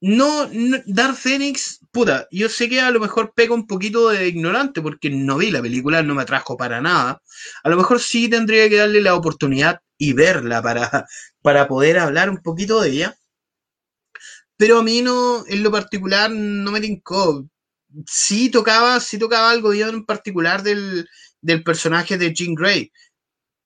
No, no Dark Phoenix, puta, yo sé que a lo mejor pega un poquito de ignorante porque no vi la película, no me atrajo para nada. A lo mejor sí tendría que darle la oportunidad y verla para, para poder hablar un poquito de ella. Pero a mí no, en lo particular, no me tincó. Sí tocaba, sí tocaba algo en particular del, del personaje de Jean Grey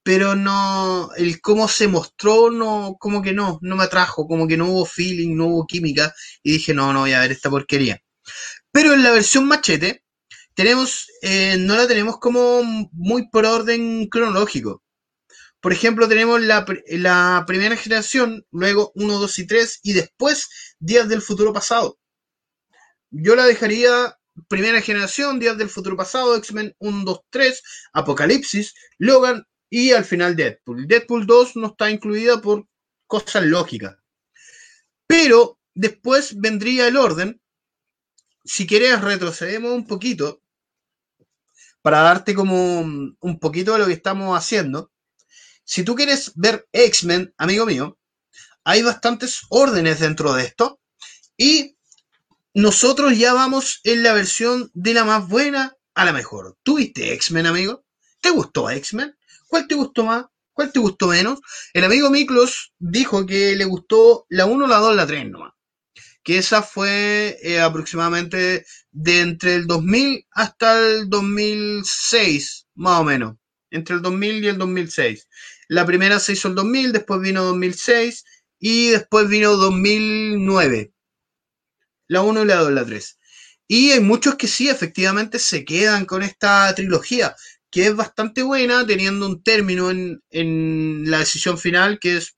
pero no, el cómo se mostró, no, como que no, no me atrajo, como que no hubo feeling, no hubo química, y dije, no, no voy a ver esta porquería. Pero en la versión machete, tenemos, eh, no la tenemos como muy por orden cronológico. Por ejemplo, tenemos la, la primera generación, luego 1, 2 y 3, y después Días del Futuro Pasado. Yo la dejaría primera generación, Días del Futuro Pasado, X-Men 1, 2, 3, Apocalipsis, Logan y al final Deadpool. Deadpool 2 no está incluida por cosas lógicas. Pero después vendría el orden. Si quieres, retrocedemos un poquito para darte como un poquito de lo que estamos haciendo. Si tú quieres ver X-Men, amigo mío, hay bastantes órdenes dentro de esto. Y nosotros ya vamos en la versión de la más buena a la mejor. ¿Tuviste X-Men, amigo? ¿Te gustó X-Men? ¿Cuál te gustó más? ¿Cuál te gustó menos? El amigo Miklos dijo que le gustó la 1, la 2, la 3 nomás. Que esa fue eh, aproximadamente de entre el 2000 hasta el 2006, más o menos. Entre el 2000 y el 2006. La primera se hizo el 2000, después vino 2006 y después vino 2009. La 1 y la 2, la 3. Y hay muchos que sí, efectivamente, se quedan con esta trilogía que es bastante buena, teniendo un término en, en la decisión final que es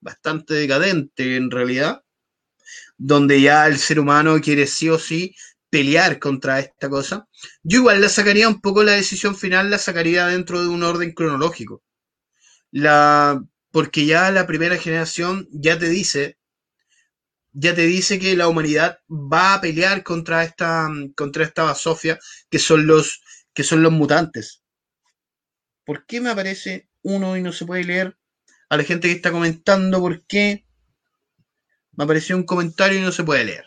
bastante decadente en realidad, donde ya el ser humano quiere sí o sí pelear contra esta cosa. Yo igual la sacaría un poco la decisión final, la sacaría dentro de un orden cronológico. La, porque ya la primera generación ya te dice, ya te dice que la humanidad va a pelear contra esta, contra esta basofia, que son los, que son los mutantes. ¿Por qué me aparece uno y no se puede leer? A la gente que está comentando, ¿por qué? Me apareció un comentario y no se puede leer.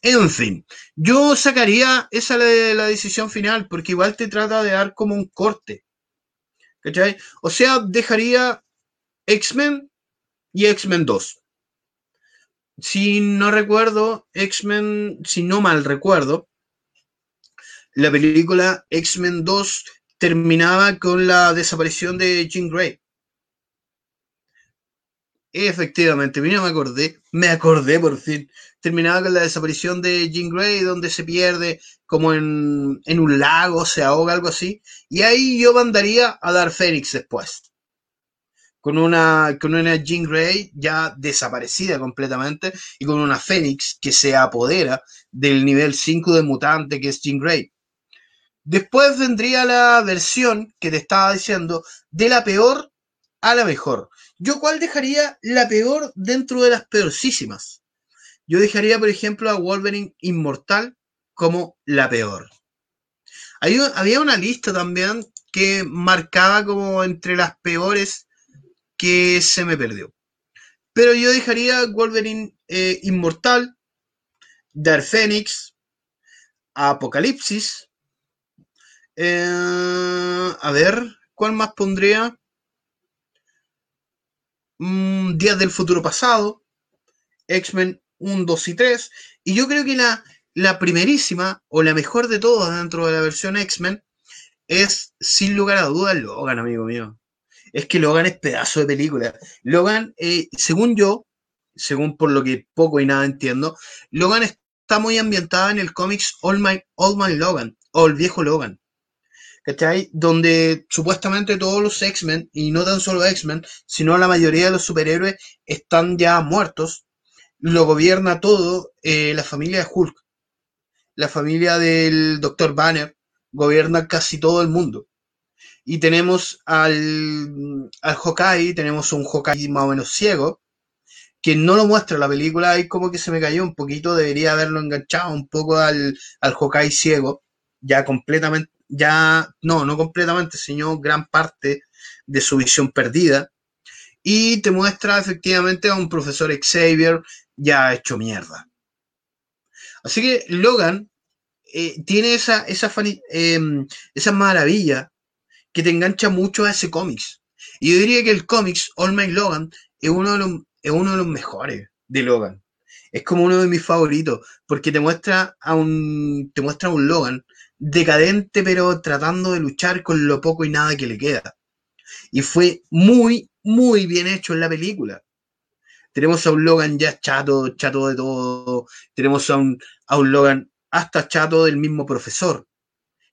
En fin, yo sacaría esa la, la decisión final, porque igual te trata de dar como un corte. ¿Cachai? O sea, dejaría X-Men y X-Men 2. Si no recuerdo, X-Men, si no mal recuerdo, la película X-Men 2 terminaba con la desaparición de Jean Grey. Efectivamente, mira, me acordé, me acordé por fin. Terminaba con la desaparición de Jean Grey, donde se pierde como en, un lago, se ahoga, algo así. Y ahí yo mandaría a Dar Fénix después. Con una, con una Jean Grey ya desaparecida completamente y con una Fénix que se apodera del nivel 5 de mutante que es Jean Grey. Después vendría la versión que te estaba diciendo de la peor a la mejor. ¿Yo cuál dejaría la peor dentro de las peorcísimas? Yo dejaría, por ejemplo, a Wolverine Inmortal como la peor. Había una lista también que marcaba como entre las peores que se me perdió. Pero yo dejaría Wolverine eh, Inmortal, Dark Phoenix, Apocalipsis. Eh, a ver, ¿cuál más pondría? Mm, Días del futuro pasado, X-Men 1, 2 y 3. Y yo creo que la, la primerísima o la mejor de todas dentro de la versión X-Men es, sin lugar a dudas, Logan, amigo mío. Es que Logan es pedazo de película. Logan, eh, según yo, según por lo que poco y nada entiendo, Logan está muy ambientada en el cómics All My, All My Logan, o el viejo Logan. Donde supuestamente todos los X-Men, y no tan solo X-Men, sino la mayoría de los superhéroes están ya muertos. Lo gobierna todo eh, la familia de Hulk. La familia del Dr. Banner gobierna casi todo el mundo. Y tenemos al, al tenemos un Hawkeye más o menos ciego, que no lo muestra la película, ahí como que se me cayó un poquito, debería haberlo enganchado un poco al, al ciego, ya completamente, ya, no, no completamente, sino gran parte de su visión perdida. Y te muestra efectivamente a un profesor Xavier ya hecho mierda. Así que Logan eh, tiene esa, esa, em, esa maravilla que te engancha mucho a ese cómics. Y yo diría que el cómics All My Logan es uno de los, es uno de los mejores de Logan. Es como uno de mis favoritos, porque te muestra a un, te muestra a un Logan decadente, pero tratando de luchar con lo poco y nada que le queda. Y fue muy, muy bien hecho en la película. Tenemos a un Logan ya chato, chato de todo. Tenemos a un, a un Logan hasta chato del mismo profesor.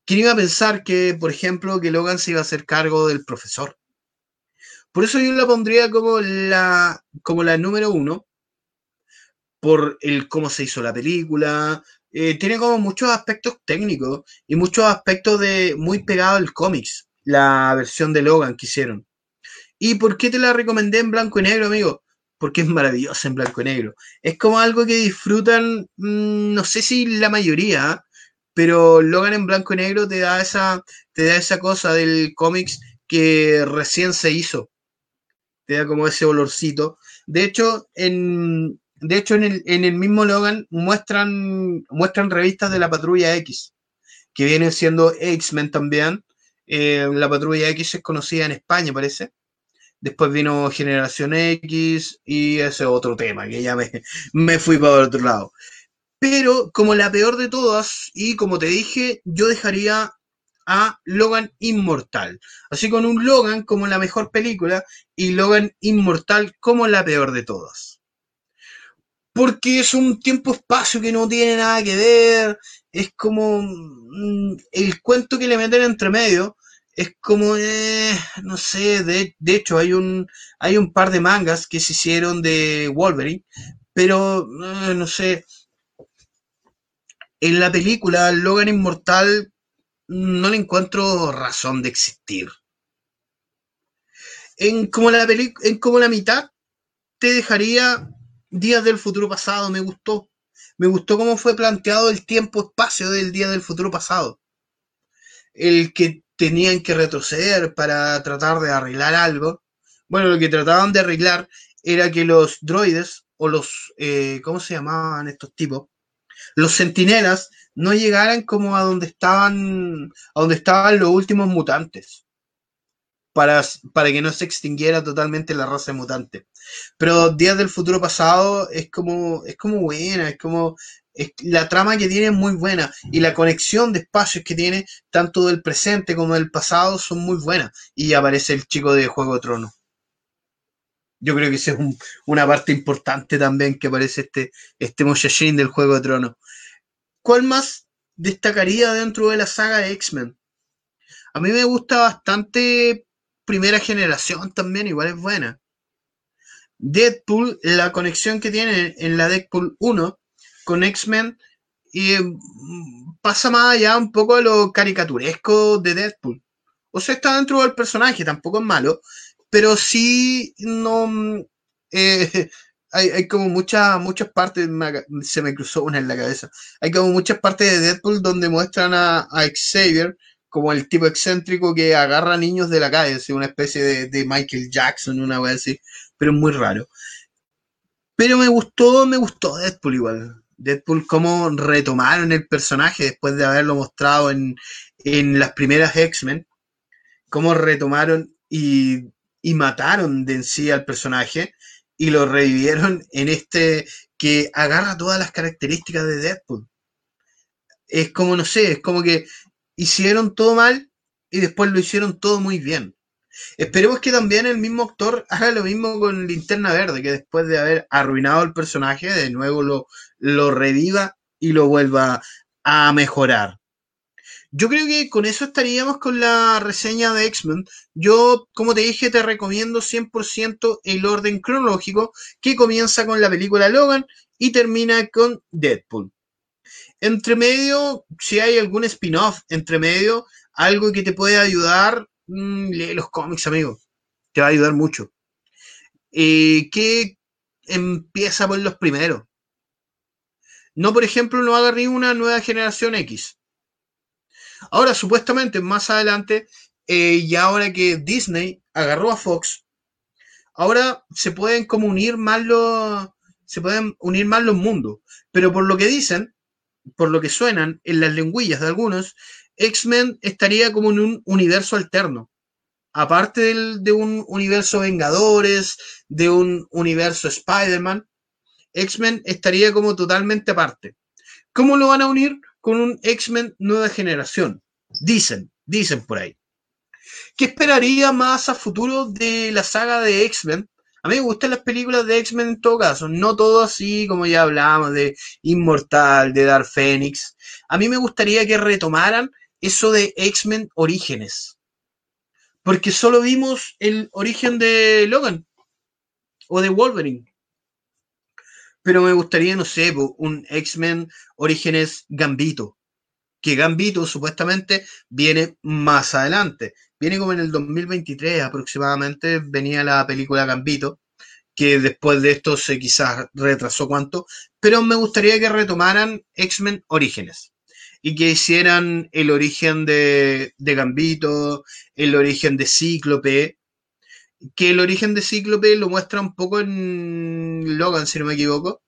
¿Quién iba a pensar que, por ejemplo, que Logan se iba a hacer cargo del profesor? Por eso yo la pondría como la, como la número uno, por el cómo se hizo la película. Eh, tiene como muchos aspectos técnicos y muchos aspectos de muy pegado al cómics, la versión de Logan que hicieron. ¿Y por qué te la recomendé en blanco y negro, amigo? Porque es maravillosa en blanco y negro. Es como algo que disfrutan, mm, no sé si la mayoría, ¿ah? pero Logan en blanco y negro te da esa, te da esa cosa del cómics que recién se hizo. Te da como ese olorcito. De hecho, en, de hecho, en el, en el mismo Logan muestran, muestran revistas de la Patrulla X, que vienen siendo X-Men también. Eh, la Patrulla X es conocida en España, parece. Después vino Generación X y ese otro tema, que ya me, me fui para otro lado. Pero como la peor de todas, y como te dije, yo dejaría a Logan Inmortal. Así con un Logan como la mejor película y Logan Inmortal como la peor de todas. Porque es un tiempo-espacio que no tiene nada que ver, es como mm, el cuento que le meten entre medio, es como, eh, no sé, de, de hecho hay un, hay un par de mangas que se hicieron de Wolverine, pero eh, no sé, en la película Logan Inmortal no le encuentro razón de existir. En como la en como la mitad te dejaría Días del futuro pasado me gustó. Me gustó cómo fue planteado el tiempo-espacio del Día del futuro pasado. El que tenían que retroceder para tratar de arreglar algo. Bueno, lo que trataban de arreglar era que los droides o los, eh, ¿cómo se llamaban estos tipos? Los centinelas no llegaran como a donde estaban, a donde estaban los últimos mutantes. Para, para que no se extinguiera totalmente la raza mutante. Pero Días del Futuro Pasado es como, es como buena, es como, es- la trama que tiene es muy buena y la conexión de espacios que tiene, tanto del presente como del pasado, son muy buenas. Y aparece el chico de Juego de Tronos. Yo creo que esa es un- una parte importante también que aparece este, este muchachín del Juego de Tronos. ¿Cuál más destacaría dentro de la saga de X-Men? A mí me gusta bastante Primera Generación también, igual es buena. Deadpool, la conexión que tiene en la Deadpool 1 con X-Men mm, pasa más allá un poco a lo caricaturesco de Deadpool. O sea, está dentro del personaje, tampoco es malo, pero sí no... mm, eh, hay, hay como muchas muchas partes, se me cruzó una en la cabeza, hay como muchas partes de Deadpool donde muestran a, a Xavier como el tipo excéntrico que agarra niños de la calle, así una especie de, Michael Jackson, una wea así, pero es muy raro. Pero me gustó, me gustó Deadpool igual. Deadpool, cómo retomaron el personaje después de haberlo mostrado en, en las primeras X-Men, cómo retomaron y, y mataron de en sí al personaje y lo revivieron en este que agarra todas las características de Deadpool. Es como, no sé, es como que hicieron todo mal y después lo hicieron todo muy bien. Esperemos que también el mismo actor haga lo mismo con Linterna Verde, que después de haber arruinado el personaje, de nuevo lo, lo reviva y lo vuelva a mejorar. Yo creo que con eso estaríamos con la reseña de X-Men. Yo, como te dije, te recomiendo 100% el orden cronológico que comienza con la película Logan y termina con Deadpool. Entre medio, si hay algún spin-off entre medio, algo que te puede ayudar, mm, lee los cómics, amigo. Te va a ayudar mucho. Eh, que empieza por los primeros. No, por ejemplo, no agarré una nueva generación X. Ahora, supuestamente, más adelante, eh, y ahora que Disney agarró a Fox, ahora se pueden como unir más los, se pueden unir más los mundos. Pero por lo que dicen, por lo que suenan en las lengüillas de algunos, X-Men estaría como en un universo alterno. Aparte del- de un universo Vengadores, de un universo Spider-Man, X-Men estaría como totalmente aparte. ¿Cómo lo van a unir? Con un X-Men nueva generación. Dicen, dicen por ahí. ¿Qué esperaría más a futuro de la saga de X-Men? A mí me gustan las películas de X-Men en todo caso, no todo así como ya hablábamos de Inmortal, de Dark Phoenix. A mí me gustaría que retomaran eso de X-Men Orígenes. Porque solo vimos el origen de Logan o de Wolverine. Pero me gustaría, no sé, un X-Men Orígenes Gambito. Que Gambito supuestamente viene más adelante. Viene como en el 2023 aproximadamente, venía la película Gambito, que después de esto se quizás retrasó cuánto, pero me gustaría que retomaran X-Men Orígenes y que hicieran el origen de, de Gambito, el origen de Cíclope, que el origen de Cíclope lo muestra un poco en Logan, si no me equivoco,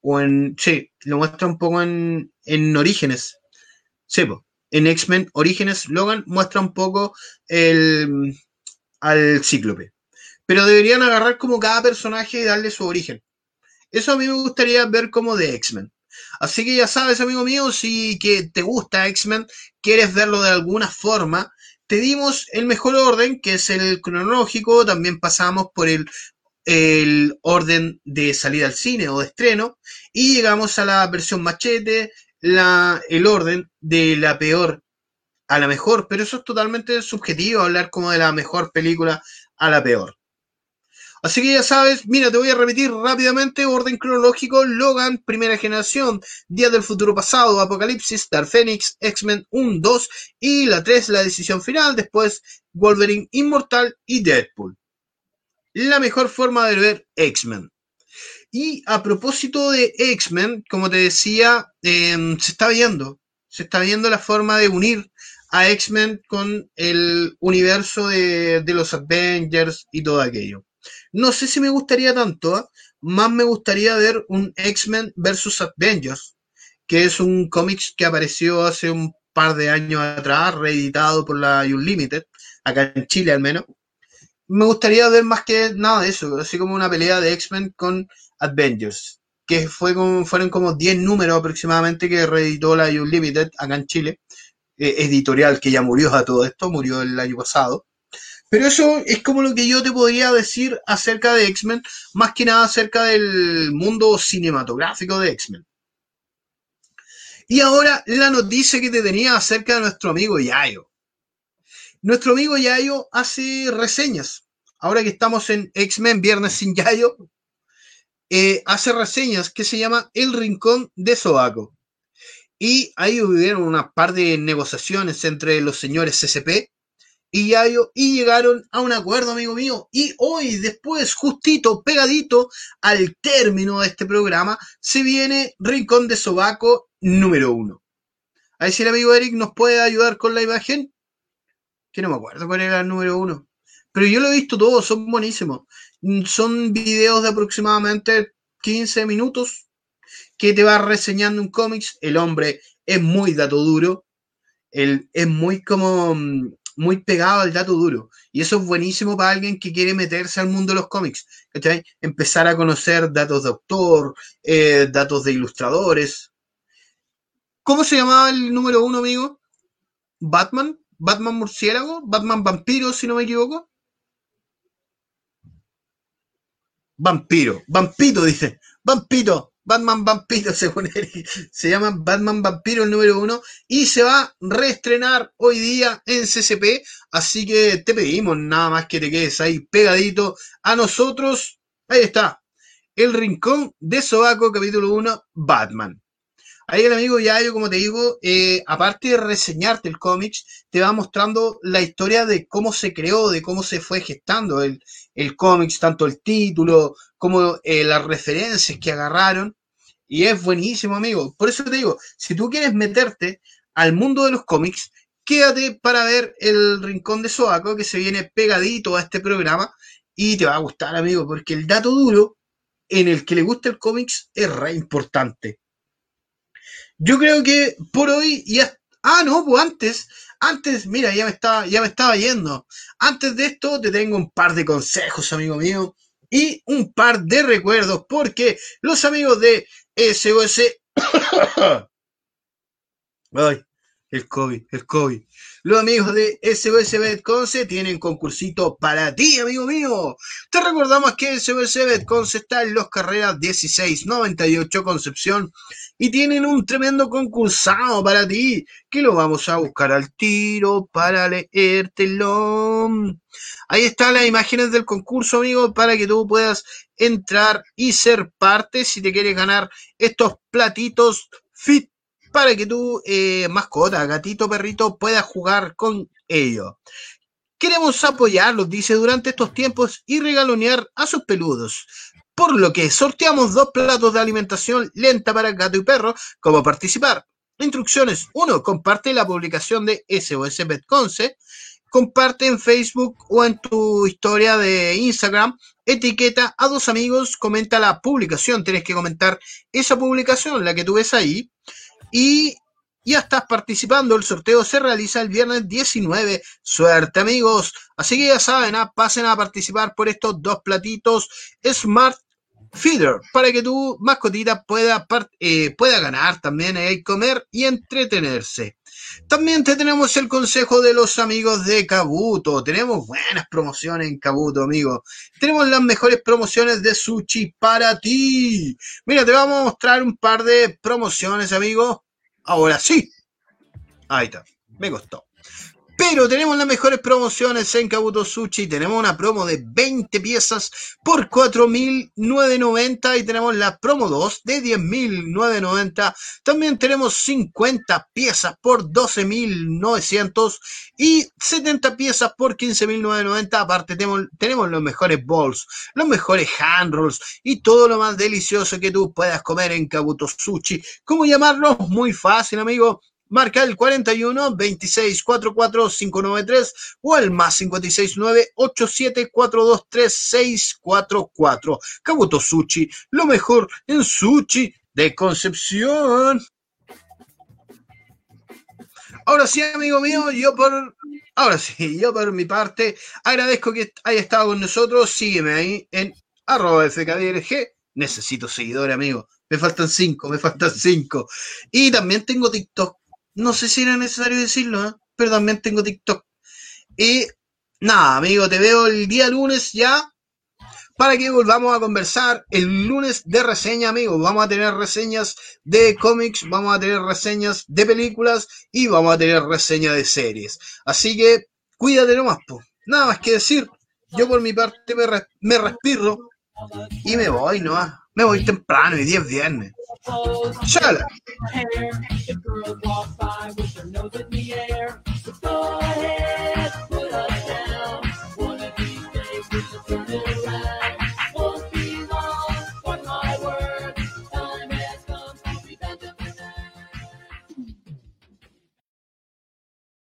o en, sí, lo muestra un poco en, en Orígenes, sí, en X-Men Orígenes, Logan muestra un poco el, al Cíclope, pero deberían agarrar como cada personaje y darle su origen. Eso a mí me gustaría ver como de X-Men. Así que ya sabes, amigo mío, si que te gusta X-Men, quieres verlo de alguna forma, te dimos el mejor orden, que es el cronológico, también pasamos por el, el orden de salida al cine o de estreno, y llegamos a la versión machete, la, el orden de la peor a la mejor, pero eso es totalmente subjetivo, hablar como de la mejor película a la peor. Así que ya sabes, mira, te voy a repetir rápidamente, orden cronológico, Logan, primera generación, Días del futuro pasado, Apocalipsis, Dark Phoenix, X-Men 1, 2 y la 3, la decisión final, después Wolverine Inmortal y Deadpool. La mejor forma de ver X-Men. Y a propósito de X-Men, como te decía, em, se está viendo, se está viendo la forma de unir a X-Men con el universo de, los Avengers y todo aquello. No sé si me gustaría tanto, ¿ah? más me gustaría ver un X-Men versus Avengers, que es un cómic que apareció hace un par de años atrás, reeditado por la Unlimited, acá en Chile al menos. Me gustaría ver más que nada de eso, así como una pelea de X-Men con Avengers, que fue como, fueron como 10 números aproximadamente que reeditó la Unlimited acá en Chile, eh, editorial que ya murió a todo esto, murió el año pasado. Pero eso es como lo que yo te podría decir acerca de X-Men, más que nada acerca del mundo cinematográfico de X-Men. Y ahora la noticia que te tenía acerca de nuestro amigo Yayo. Nuestro amigo Yayo hace reseñas. Ahora que estamos en X-Men Viernes sin Yayo, eh, hace reseñas que se llama El Rincón de Sobaco. Y ahí hubieron una par de negociaciones entre los señores CCP y Yayo y llegaron a un acuerdo, amigo mío. Y hoy, después, justito, pegadito al término de este programa, se viene Rincón de Sobaco número uno. A ver si el amigo Eric nos puede ayudar con la imagen. Que no me acuerdo cuál era el número uno. Pero yo lo he visto todo, son buenísimos. Son videos de aproximadamente 15 minutos que te va reseñando un cómics. El hombre es muy dato duro. Él es muy como muy pegado al dato duro. Y eso es buenísimo para alguien que quiere meterse al mundo de los cómics. Empezar a conocer datos de autor, eh, datos de ilustradores. ¿Cómo se llamaba el número uno, amigo? ¿Batman? ¿Batman murciélago? ¿Batman vampiro, si no me equivoco? Vampiro. Vampito, dice. Vampito. Batman Vampiro, según él, se llama Batman Vampiro el número uno y se va a reestrenar hoy día en CCP, así que te pedimos nada más que te quedes ahí pegadito a nosotros. Ahí está, El Rincón de Sobaco, capítulo 1, Batman. Ahí el amigo Yayo, como te digo, eh, aparte de reseñarte el cómic, te va mostrando la historia de cómo se creó, de cómo se fue gestando el, el cómic, tanto el título como eh, las referencias que agarraron. Y es buenísimo, amigo. Por eso te digo, si tú quieres meterte al mundo de los cómics, quédate para ver el Rincón de Soaco, que se viene pegadito a este programa, y te va a gustar, amigo, porque el dato duro en el que le gusta el cómics es re importante. Yo creo que por hoy ya. Ah, no, pues antes, antes, mira, ya me estaba, ya me estaba yendo. Antes de esto, te tengo un par de consejos, amigo mío, y un par de recuerdos, porque los amigos de SOS. Ay, el COVID, el COVID. Los amigos de SOS Betconce tienen concursito para ti, amigo mío. Te recordamos que SOS Betconce está en los carreras 1698 Concepción y tienen un tremendo concursado para ti que lo vamos a buscar al tiro para leértelo. Ahí están las imágenes del concurso, amigo, para que tú puedas entrar y ser parte si te quieres ganar estos platitos fit para que tu eh, mascota, gatito, perrito, pueda jugar con ellos. Queremos apoyarlos, dice, durante estos tiempos y regalonear a sus peludos. Por lo que sorteamos dos platos de alimentación lenta para gato y perro. ¿Cómo participar? Instrucciones. 1. Comparte la publicación de SOS Betconce. Comparte en Facebook o en tu historia de Instagram. Etiqueta a dos amigos. Comenta la publicación. Tienes que comentar esa publicación, la que tú ves ahí y ya estás participando. El sorteo se realiza el viernes 19. Suerte, amigos. Así que ya saben, ¿ah? pasen a participar por estos dos platitos Smart Feeder para que tu mascotita pueda, eh, pueda ganar también y comer y entretenerse. También te tenemos el consejo de los amigos de Kabuto. Tenemos buenas promociones en Kabuto, amigo. Tenemos las mejores promociones de sushi para ti. Mira, te vamos a mostrar un par de promociones, amigo. Ahora sí. Ahí está. Me costó. Pero tenemos las mejores promociones en Kabuto Sushi. Tenemos una promo de 20 piezas por 4.990 y tenemos la promo 2 de 10.990. También tenemos 50 piezas por 12.900 y 70 piezas por 15.990. Aparte tenemos, los mejores bowls, los mejores hand rolls y todo lo más delicioso que tú puedas comer en Kabuto Sushi. ¿Cómo llamarlo? Muy fácil, amigo marca el 41 26 44 593 o el más 569 87 423 644. Kabuto Sushi, lo mejor en sushi de Concepción. Ahora sí, amigo mío, yo por ahora sí, yo por mi parte agradezco que haya estado con nosotros. Sígueme ahí en arroba fkdrg. Necesito seguidores, amigo. Me faltan cinco, me faltan cinco. Y también tengo TikTok no sé si era necesario decirlo, ¿eh? pero también tengo TikTok. Y nada, amigo, te veo el día lunes ya para que volvamos a conversar el lunes de reseña, amigo. Vamos a tener reseñas de cómics, vamos a tener reseñas de películas y vamos a tener reseñas de series. Así que cuídate nomás, po. Nada más que decir. Yo por mi parte me, me respiro y me voy nomás. Me voy temprano, y día viernes. ¡Chala!